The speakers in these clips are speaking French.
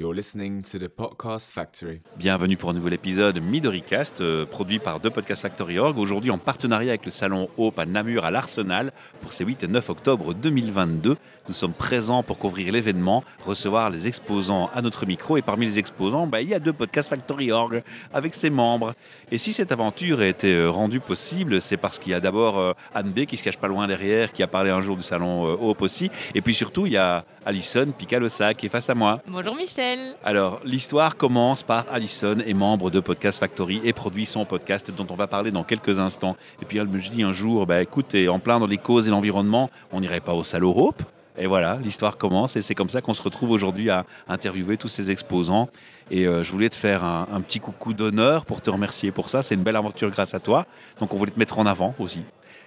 You're listening to the Podcast Factory. Bienvenue pour un nouvel épisode MidoriCast, euh, produit par The Podcast Factory Org. Aujourd'hui en partenariat avec le salon Hope à Namur à l'Arsenal pour ces 8 et 9 octobre 2022. Nous sommes présents pour couvrir l'événement, recevoir les exposants à notre micro. Et parmi les exposants, bah, il y a deux Podcast Factory Org avec ses membres. Et si cette aventure a été euh, rendue possible, c'est parce qu'il y a d'abord euh, Anne B qui se cache pas loin derrière, qui a parlé un jour du salon euh, Hope aussi. Et puis surtout, il y a Alison Picalosa qui est face à moi. Bonjour Michel. Alors, l'histoire commence par Alison, est membre de Podcast Factory et produit son podcast dont on va parler dans quelques instants. Et puis elle me dit un jour, bah, écoute, en plein dans les causes et l'environnement, on n'irait pas au Salon Hope et voilà, l'histoire commence et c'est comme ça qu'on se retrouve aujourd'hui à interviewer tous ces exposants. Et euh, je voulais te faire un, un petit coucou d'honneur pour te remercier pour ça. C'est une belle aventure grâce à toi. Donc on voulait te mettre en avant aussi.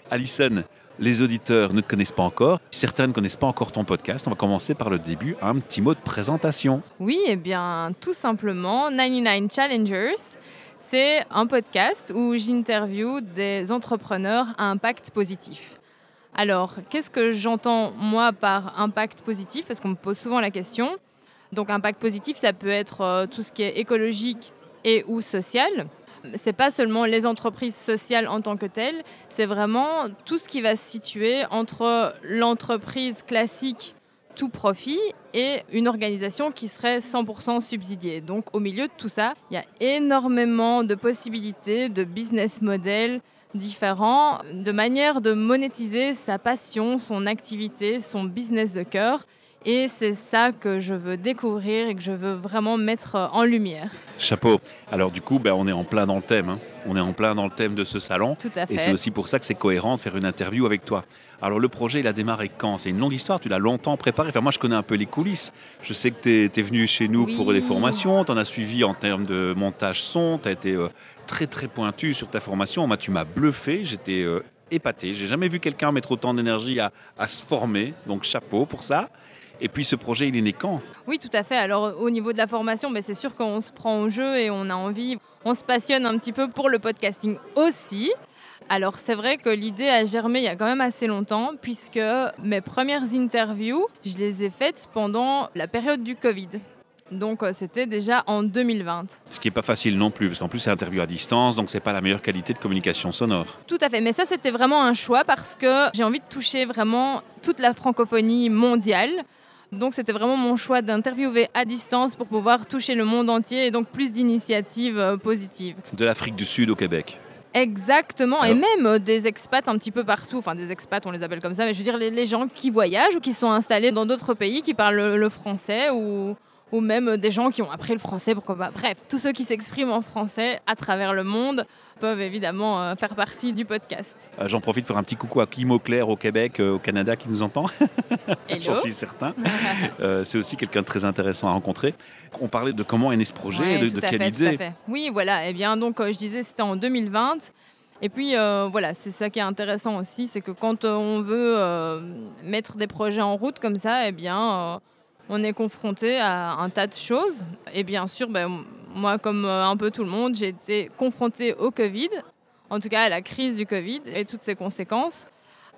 Alison, les auditeurs ne te connaissent pas encore. Certains ne connaissent pas encore ton podcast. On va commencer par le début. Un petit mot de présentation. Oui, eh bien, tout simplement, 99 Challengers, c'est un podcast où j'interviewe des entrepreneurs à impact positif. Alors, qu'est-ce que j'entends moi par impact positif? Parce qu'on me pose souvent la question. Donc, impact positif, ça peut être euh, tout ce qui est écologique et ou social. C'est pas seulement les entreprises sociales en tant que telles, c'est vraiment tout ce qui va se situer entre l'entreprise classique tout profit et une organisation qui serait 100% subsidiée. Donc au milieu de tout ça, il y a énormément de possibilités, de business models différents, de manières de monétiser sa passion, son activité, son business de cœur. Et c'est ça que je veux découvrir et que je veux vraiment mettre en lumière. Chapeau. Alors du coup, ben, on est en plein dans le thème. hein. On est en plein dans le thème de ce salon. Tout à Et c'est fait. aussi pour ça que c'est cohérent de faire une interview avec toi. Alors le projet, il a démarré quand? C'est une longue histoire, tu l'as longtemps préparé. Enfin, moi, je connais un peu les coulisses. Je sais que tu es, venu chez nous Oui. pour des formations, tu en as suivi en termes de montage son, tu as été euh, très très pointu sur ta formation. Moi, tu m'as bluffé, j'étais euh, épaté. J'ai jamais vu quelqu'un mettre autant d'énergie à, à se former, donc chapeau pour ça. Et puis ce projet, il est né quand? Oui, tout à fait. Alors au niveau de la formation, ben, c'est sûr qu'on se prend au jeu et on a envie, on se passionne un petit peu pour le podcasting aussi. Alors c'est vrai que l'idée a germé il y a quand même assez longtemps puisque mes premières interviews, je les ai faites pendant la période du Covid. Donc euh, c'était déjà en 2020. Ce qui n'est pas facile non plus, parce qu'en plus, c'est interview à distance, donc c'est pas la meilleure qualité de communication sonore. Tout à fait, mais ça c'était vraiment un choix parce que j'ai envie de toucher vraiment toute la francophonie mondiale. Donc c'était vraiment mon choix d'interviewer à distance pour pouvoir toucher le monde entier et donc plus d'initiatives euh, positives. De l'Afrique du Sud au Québec. Exactement, et même euh, des expats un petit peu partout, enfin des expats on les appelle comme ça, mais je veux dire les, les gens qui voyagent ou qui sont installés dans d'autres pays qui parlent le, le français ou, ou même euh, des gens qui ont appris le français, pourquoi pas. Bref, tous ceux qui s'expriment en français à travers le monde peuvent évidemment euh, faire partie du podcast. Euh, J'en profite pour faire un petit coucou à Kim Auclair au Québec, euh, au Canada, qui nous entend. J'en suis certain. Euh, c'est aussi quelqu'un de très intéressant à rencontrer. On parlait de comment est né ce projet, Ouais, de, de quelle fait, tout à idée. fait. Oui, voilà. Eh bien, donc, je disais, c'était en 2020. Et puis, euh, voilà, c'est ça qui est intéressant aussi, c'est que quand euh, on veut euh, mettre des projets en route comme ça, eh bien, on est confronté à un tas de choses. Et bien sûr, ben, moi, comme euh, un peu tout le monde, j'ai été confrontée au Covid, en tout cas à la crise du Covid et toutes ses conséquences.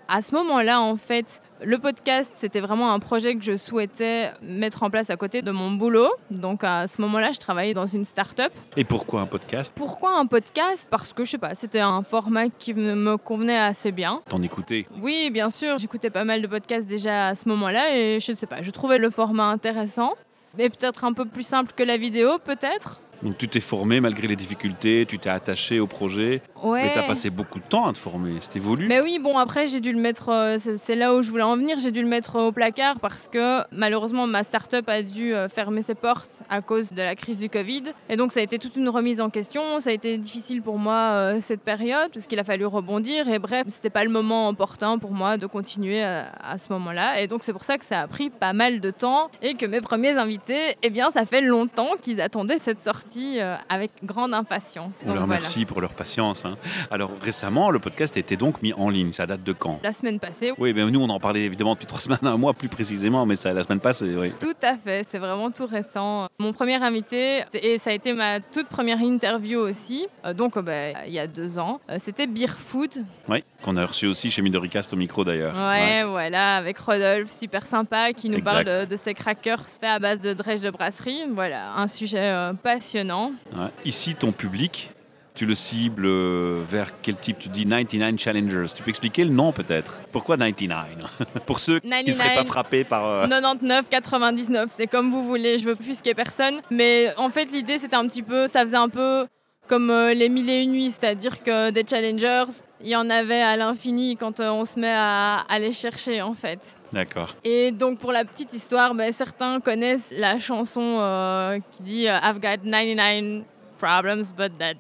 À ce moment-là, en fait, le podcast, c'était vraiment un projet que je souhaitais mettre en place à côté de mon boulot. Donc à ce moment-là, je travaillais dans une start-up. Et pourquoi un podcast? Pourquoi un podcast? Parce que je sais pas, c'était un format qui me convenait assez bien. T'en écoutais? Oui, bien sûr, j'écoutais pas mal de podcasts déjà à ce moment-là et je sais pas, je trouvais le format intéressant. Et peut-être un peu plus simple que la vidéo, peut-être. Donc tu t'es formé malgré les difficultés, tu t'es attaché au projet, Ouais. mais t'as passé beaucoup de temps à te former. C'était voulu. Mais oui, bon, après, j'ai dû le mettre, euh, c'est là où je voulais en venir, j'ai dû le mettre au placard parce que malheureusement, ma start-up a dû euh, fermer ses portes à cause de la crise du Covid. Et donc, ça a été toute une remise en question. Ça a été difficile pour moi euh, cette période parce qu'il a fallu rebondir. Et bref, c'était pas le moment opportun pour moi de continuer à, ce moment-là. Et donc, c'est pour ça que ça a pris pas mal de temps et que mes premiers invités, eh bien, ça fait longtemps qu'ils attendaient cette sortie avec grande impatience. On Donc, leur voilà. remercie pour leur patience. hein. Hein. Alors récemment, le podcast a été donc mis en ligne. Ça date de quand? La semaine passée, Oui, mais nous on en parlait évidemment depuis trois semaines, un mois plus précisément, mais ça la semaine passée, oui. Tout à fait, c'est vraiment tout récent. Mon premier invité, et ça a été ma toute première interview aussi, euh, donc euh, bah, il y a deux ans, euh, c'était Beer Food. Oui, qu'on a reçu aussi chez Midoricast au micro d'ailleurs. Ouais, voilà, avec Rodolphe, super sympa, qui nous Exact. parle de, de ses crackers faits à base de drèche de brasserie. Voilà, un sujet euh, passionnant. Ouais. Ici, ton public, tu le cibles euh, vers quel type Tu dis 99 Challengers. Tu peux expliquer le nom peut-être Pourquoi 99 Pour ceux qui ne seraient pas 99. frappés par... euh, 99, 99, c'est comme vous voulez, je veux plus ait personne. Mais en fait, l'idée, c'était un petit peu, ça faisait un peu comme euh, les mille et une nuits, c'est-à-dire que des challengers, il y en avait à l'infini quand euh, on se met à, à les chercher, en fait. D'accord. Et donc, pour la petite histoire, ben, certains connaissent la chanson euh, qui dit I've got 99 problems, but that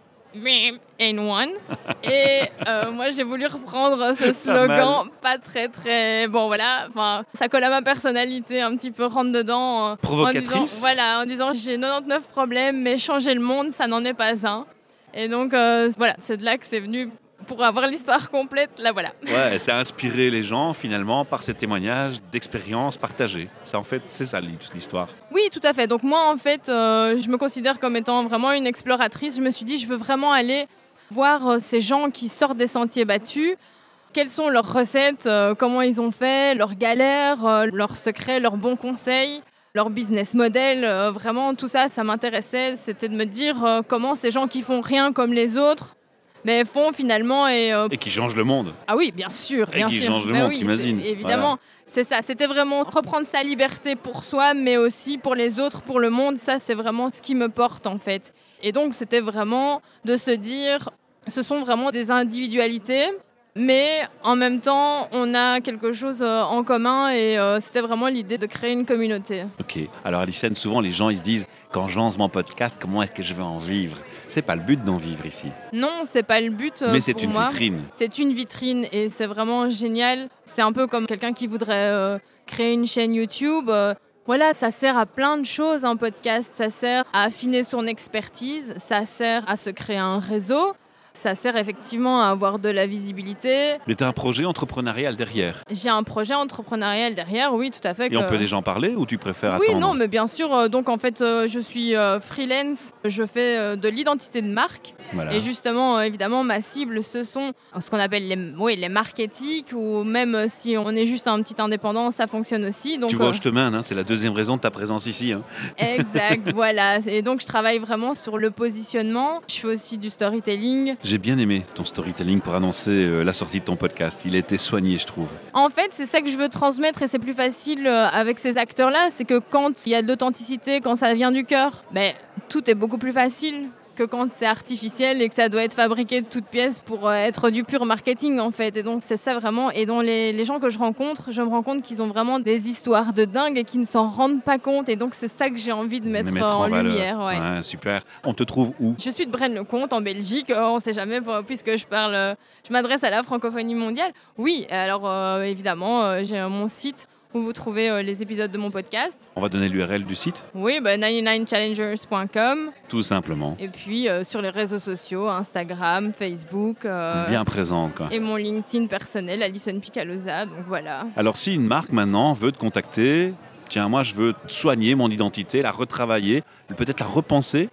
ain't one. Et euh, moi, j'ai voulu reprendre ce slogan, pas très, très. Bon, voilà, enfin, ça colle à ma personnalité, un petit peu rentre dedans. euh, en Provocatrice. disant- Voilà, en disant j'ai 99 problèmes, mais changer le monde, ça n'en est pas un. Et donc, euh, voilà, c'est de là que c'est venu. Pour avoir l'histoire complète, là voilà. Ouais, c'est inspirer les gens finalement par ces témoignages d'expériences partagées. Ça en fait, c'est ça l'histoire. Oui, tout à fait. Donc moi, en fait, euh, je me considère comme étant vraiment une exploratrice. Je me suis dit, je veux vraiment aller voir euh, ces gens qui sortent des sentiers battus. Quelles sont leurs recettes, euh, comment ils ont fait, leurs galères, leurs secrets, leurs bons conseils, leur business model. vraiment, tout ça, ça m'intéressait. C'était de me dire comment ces gens qui font rien comme les autres, mais font finalement et euh, Et qui change le monde. ah oui, bien sûr, Et bien qui sûr. change le monde, oui, t'imagines. Évidemment, c'est ça. C'était vraiment reprendre sa liberté pour soi, mais aussi pour les autres, pour le monde. Ça, c'est vraiment ce qui me porte en fait. Et donc, c'était vraiment de se dire, ce sont vraiment des individualités. Mais en même temps, on a quelque chose euh, en commun et euh, c'était vraiment l'idée de créer une communauté. Ok. Alors Alicenne, souvent les gens ils se disent quand je lance mon podcast, comment est-ce que je vais en vivre? C'est pas le but d'en vivre ici. Non, c'est pas le but. euh, Mais c'est une moi. vitrine. C'est une vitrine et c'est vraiment génial. C'est un peu comme quelqu'un qui voudrait euh, créer une chaîne YouTube. euh, voilà, ça sert à plein de choses un podcast. Ça sert à affiner son expertise, ça sert à se créer un réseau, ça sert effectivement à avoir de la visibilité. Mais tu as un projet entrepreneurial derrière. J'ai un projet entrepreneurial derrière, oui, tout à fait. Et on peut déjà en parler ou tu préfères oui, attendre non, mais bien sûr. euh, donc en fait, euh, je suis euh, freelance, je fais de l'identité de marque. Voilà. Et justement, évidemment, ma cible, ce sont ce qu'on appelle les, oui, les marques éthiques, ou même si on est juste un petit indépendant, ça fonctionne aussi. Donc, tu vois euh, je te mène, hein, c'est la deuxième raison de ta présence ici. hein. exact, voilà. Et donc, je travaille vraiment sur le positionnement. Je fais aussi du storytelling. J'ai bien aimé ton storytelling pour annoncer euh, la sortie de ton podcast. Il a été soigné, je trouve. En fait, c'est ça que je veux transmettre et c'est plus facile euh, avec ces acteurs-là. C'est que quand il y a de l'authenticité, quand ça vient du cœur, ben, tout est beaucoup plus facile que quand c'est artificiel et que ça doit être fabriqué de toutes pièces pour euh, être du pur marketing en fait. Et donc c'est ça vraiment. Et dans les, les gens que je rencontre, je me rends compte qu'ils ont vraiment des histoires de dingue et qu'ils ne s'en rendent pas compte. Et donc c'est ça que j'ai envie de mettre, en, lumière. ouais. Ouais, super. On te trouve où? Je suis de Braine-le-Comte en Belgique. Euh, on ne sait jamais puisque je parle, euh, je m'adresse à la francophonie mondiale. Oui, alors euh, évidemment, j'ai mon site où vous trouvez euh, les épisodes de mon podcast. On va donner l'URL du site, Oui, bah, 99challengers.com. tout simplement. Et puis euh, sur les réseaux sociaux, Instagram, Facebook. euh, Bien présente, quoi. et mon LinkedIn personnel, Alison Picalosa. Donc voilà. Alors, si une marque maintenant veut te contacter, tiens, moi, je veux soigner mon identité, la retravailler, peut-être la repenser,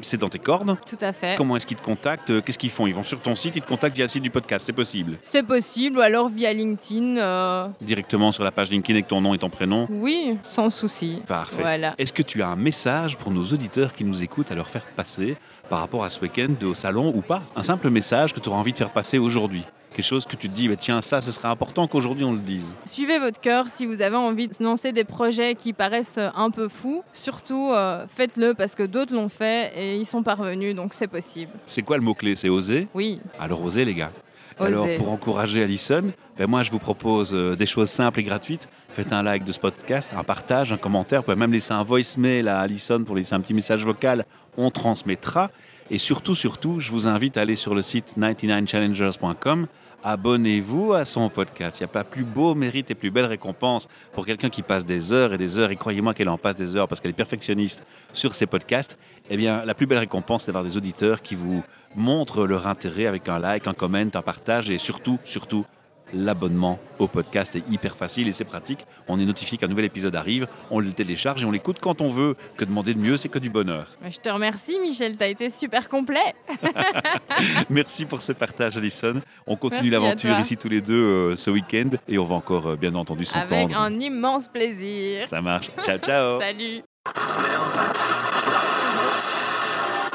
c'est dans tes cordes. Tout à fait. Comment est-ce qu'ils te contactent? Qu'est-ce qu'ils font? Ils vont sur ton site, ils te contactent via le site du podcast, c'est possible? C'est possible, ou alors via LinkedIn. euh, Directement sur la page LinkedIn avec ton nom et ton prénom? Oui, sans souci. Parfait. Voilà. Est-ce que tu as un message pour nos auditeurs qui nous écoutent à leur faire passer par rapport à ce week-end au salon ou pas? Un simple message que tu auras envie de faire passer aujourd'hui? Quelque chose que tu te dis, bah, tiens, ça, ce serait important qu'aujourd'hui on le dise. Suivez votre cœur si vous avez envie de lancer des projets qui paraissent euh, un peu fous. Surtout, euh, faites-le parce que d'autres l'ont fait et ils sont parvenus, donc c'est possible. C'est quoi le mot-clé? C'est oser? Oui, Alors osez les gars. Alors pour encourager Alison, ben moi je vous propose euh, des choses simples et gratuites. Faites un like de ce podcast, un partage, un commentaire. Vous pouvez même laisser un voicemail à Alison pour laisser un petit message vocal. On transmettra. Et surtout, surtout, je vous invite à aller sur le site 99challengers.com, abonnez-vous à son podcast. Il n'y a pas plus beau mérite et plus belle récompense pour quelqu'un qui passe des heures et des heures, et croyez-moi qu'elle en passe des heures parce qu'elle est perfectionniste sur ses podcasts. Eh bien, la plus belle récompense, c'est d'avoir des auditeurs qui vous montrent leur intérêt avec un like, un comment, un partage et surtout, surtout, l'abonnement au podcast est hyper facile et c'est pratique. On est notifié qu'un nouvel épisode arrive, on le télécharge et on l'écoute quand on veut. Que demander de mieux, c'est que du bonheur. Je te remercie, Michel, tu as été super complet. Merci pour ce partage, Alison. On continue l'aventure ici tous les deux euh, ce week-end et on va encore, euh, bien entendu, Avec s'entendre. un immense plaisir. Ça marche. Ciao, ciao. Salut.